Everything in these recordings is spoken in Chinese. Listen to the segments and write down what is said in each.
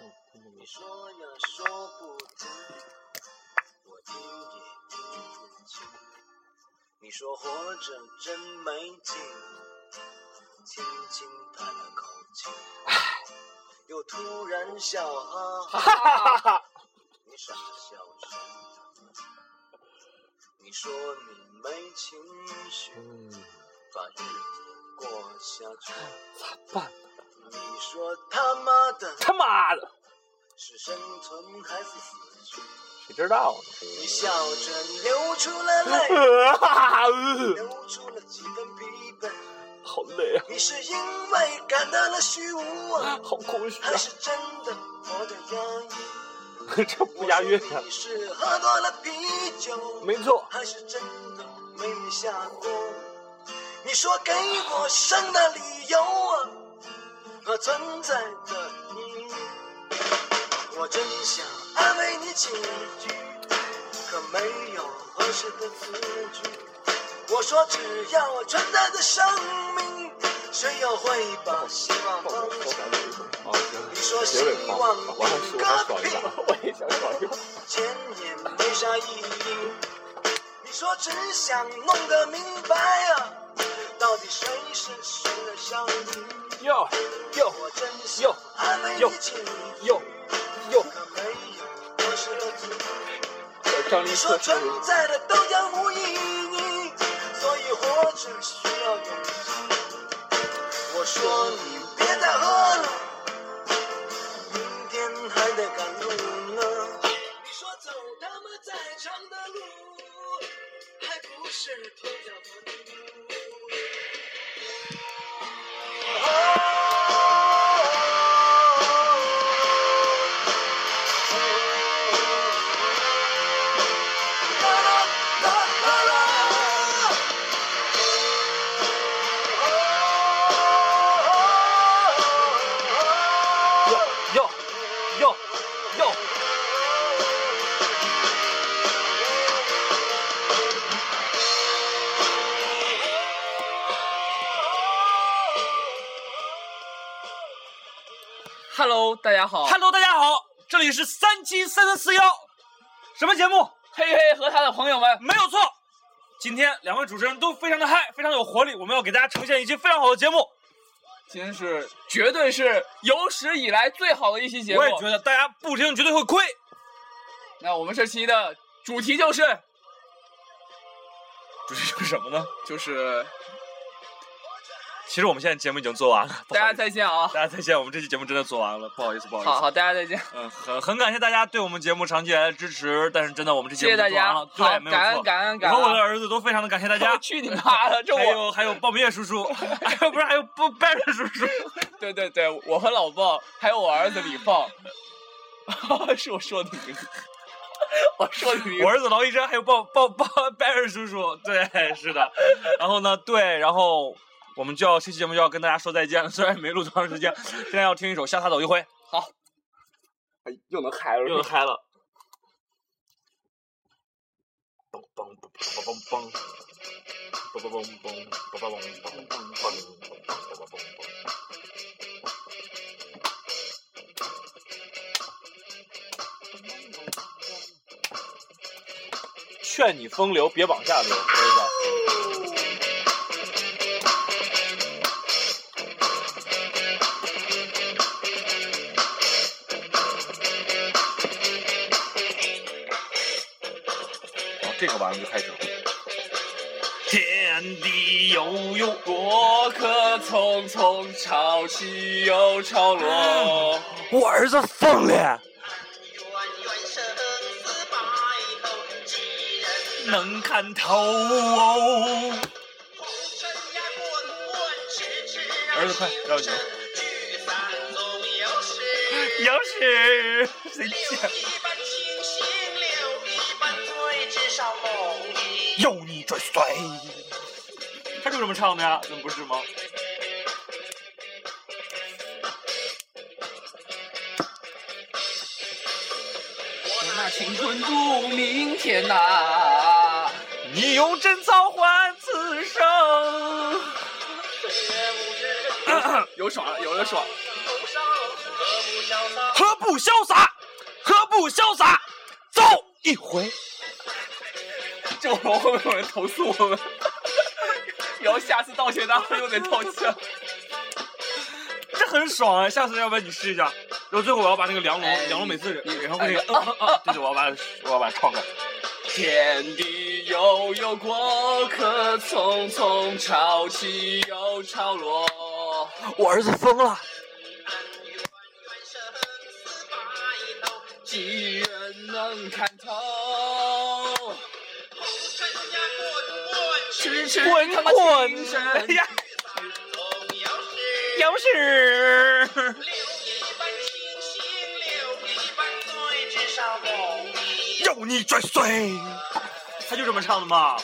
你说呀说不停，我听也听不清。你说活着真没劲，轻轻叹了口气，又突然笑哈哈哈。你傻笑什么？你说你没情绪，把日子过下去。咋办？你说他妈的，他妈的，是生存还是死去？谁知道呢？你笑着流出了泪，呃 流出了几分疲惫。好累啊，你是因为感到了虚无啊，好空虚啊还，是真的活得压抑？这不押韵啊你。是喝多了啤酒，没错，还是真的没没下过？你说给我生的理由啊，和存在的意义。我真想安慰你几句，可没有合适的词句。我说只要我存在的生命，谁又会把希望放弃？哦，你说希望我还是我还爽一把，我也想爽一把。钱也没啥意义。你说只想弄个明白啊，到底谁是谁的小你？哟哟我真想哟安慰哟你几句，哟哟，可没有合适的词。张力你说存在的都将无意义，所以活着需要勇气。我说你别再喝了，明天还得赶路呢。你说走他妈再长的路，还不是。大家好，Hello，大家好，这里是三七三三四幺，什么节目？嘿嘿和他的朋友们，没有错，今天两位主持人都非常的嗨，非常有活力，我们要给大家呈现一期非常好的节目。今天是绝对是有史以来最好的一期节目我。也觉得大家不听绝对会亏。那我们这期的主题就是主题是什么呢？就是其实我们现在节目已经做完了，大家再见啊！大家再见，我们这期节目真的做完了，不好意思，不好意思。好好，大家再见。嗯，很很感谢大家对我们节目长期以来的支持，但是真的我们这期节目谢谢大家，做完了，对，没有错感恩错。感恩感恩我和我的。儿子都非常的感谢大家。去你妈的！这还有还有鲍明业叔叔，还有不是还有不拜瑞叔叔，对对对，我和老鲍还有我儿子李放，是我说的名字，我说的名字我。儿子劳医生，还有鲍鲍鲍拜仁叔叔，对，是的。然后呢，对，然后我们就要这期节目就要跟大家说再见了，虽然没录多长时间，现在要听一首《下他走一回》，哎又能嗨了，又能嗨了。嘣嘣嘣嘣嘣嘣，嘣嘣嘣嘣嘣嘣嘣嘣嘣嘣嘣嘣嘣。劝你风流，别往下流，儿这个完了就开始了。天地悠悠，过客匆匆，潮起又潮落。我儿子疯了，能看透儿子快绕酒聚散总有时。有时谁留讲？有你追随。他就这么唱的呀，怎么不是吗？我那青春赌明天呐、你用贞操换此生。有爽了，有了爽。何不潇洒？何不潇洒？走一回。这我们会不会有人投诉我们？然后下次道歉大会又得道歉。这很爽啊！下次要不然你试一下。然后最后我要把那个梁龙，哎梁龙每次，你然后那个，嗯嗯嗯，对对，我要把我要把它唱出来。天地悠悠，过客匆匆，潮起又潮落。我儿子疯了。几人能看滚，滚他妈滚！哎呀，总要是要是留一半清醒，留一半醉，至少梦里有你追随。他就这么唱的嘛。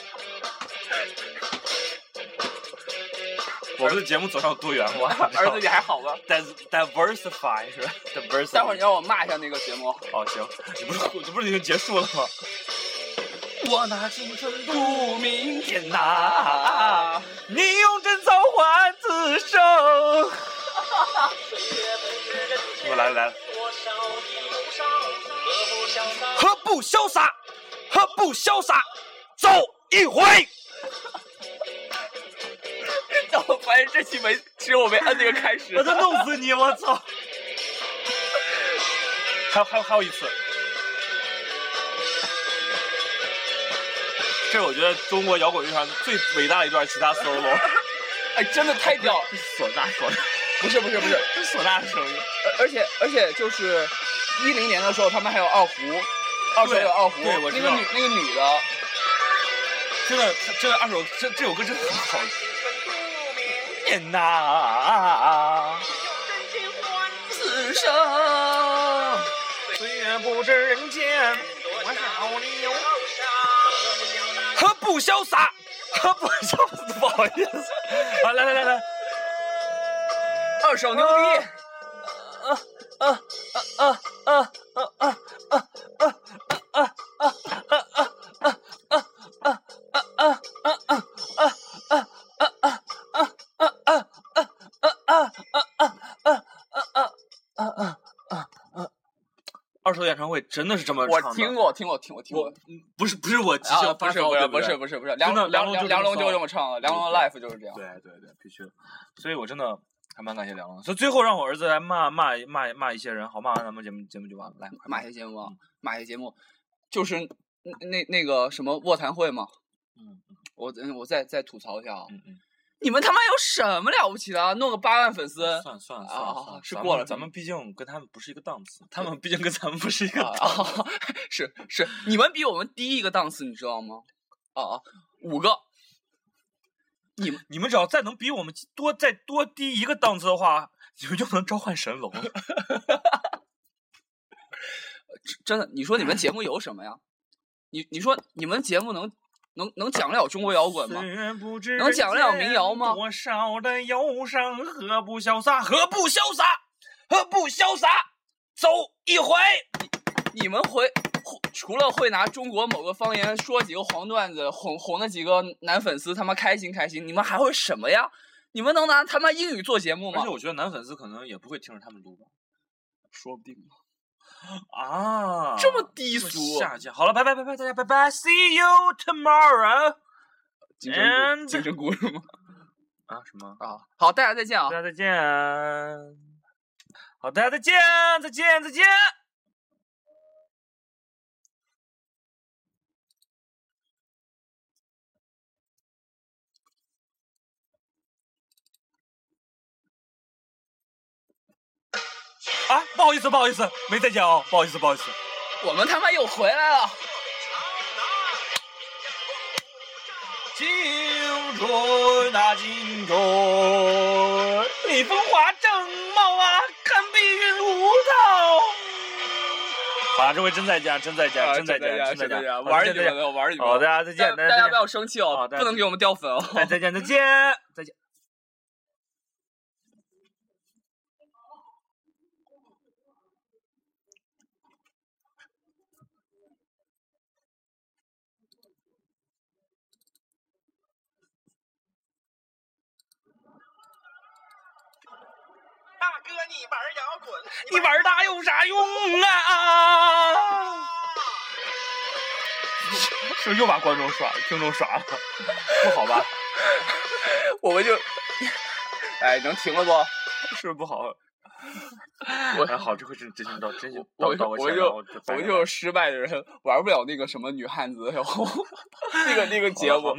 我们的节目走向多元化，儿子，你还好吗？diversify 是吧？diversify。待会儿你让我骂一下那个节目。哦行，你不是你不是已经结束了吗？我拿青春赌明天呐、哪你用贞操换此生。我来了来了，何不潇洒？何不潇洒？走一回。但我发现这期没，只有我没摁那个开始。我都弄死你！我操！还有还有还有一次，是我觉得中国摇滚乐上最伟大的一段吉他 solo。哎，真的太屌！是唢呐唢呐，不是不是不是，是唢呐的声音。而而且而且就是一零年的时候，他们还有二胡，二手有二胡，对我知道那个女那个女的，真的，真的二手这这首歌真的很好念呐。此生岁月不知人间多少年。何不潇洒？何不潇洒？不好意思，啊，来来来来，二手牛逼。二手演唱会真的是这么我唱的？我听过，听过，听过，听过不是不是我即啊，兴发烧，不是不是不是不是不是，梁梁梁梁龙就这么唱的，梁龙的 life 就是这样。对对对，必须的。所以我真的还蛮感谢梁龙。所以最后让我儿子来骂骂骂骂一些人，好骂完咱们节目节目就完了。来，骂一些节目啊，马些节目，就是那那那个什么卧谈会嘛，嗯我嗯我再再吐槽一下啊，嗯嗯，你们他妈有什么了不起的啊？弄个八万粉丝，算算了啊算了算了，是过了咱们毕竟跟他们不是一个档次，他们毕竟跟咱们不是一个啊档次。啊，是是，你们比我们低一个档次，你知道吗？啊啊，五个，你们你们只要再能比我们多再多低一个档次的话，你们就能召唤神龙了。真的，你说你们节目有什么呀？你你说你们节目能能能讲了中国摇滚吗？能讲了民谣吗多少的忧伤，何不潇洒？何不潇洒？何不潇洒？走一回。你们会会除了会拿中国某个方言说几个黄段子哄哄那几个男粉丝他妈开心开心，你们还会什么呀？你们能拿他妈英语做节目吗而且？我觉得男粉丝可能也不会听着他们录吧。说不定呢。啊，这么低俗下贱。好了，拜拜拜拜，大家拜拜，See you tomorrow。精神精神故事吗？啊，什么？啊，好，大家再见啊大！家再见。好，大家再见，再见，再见。不好意思，不好意思，没再见哦，不好意思，不好意思。我们他妈又回来了。青春啊，青春，你风华正茂啊，堪比云舞蹈。好了，这回真再见，真再见，啊真再见，真再见，玩你再见们的，玩一局好，的。大家再见，大家不要生气哦，不能给我们掉粉哦。再再见，再见，你玩摇滚，你玩它有啥用啊？是不是又把观众耍、听众耍了？不好吧？我们就，哎，能停了不？是不是不好？我哎，好，这回真真心到真心我道道个歉，我就我们就是失败的人，玩不了那个什么女汉子，然后 那个那个节目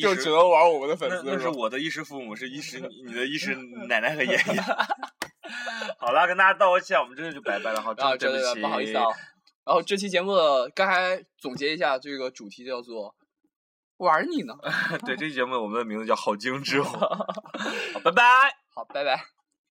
就只能玩我们的粉丝是吧？那是我的衣食父母，是衣食你你的衣食奶奶和爷爷。好了，跟大家道个歉，我们真的就拜拜了，好，啊，真的对不好意思啊。然后这期节目的刚才总结一下，这个主题叫做“玩你呢 对，这期节目我们的名字叫好精致 拜拜。”。好，拜拜。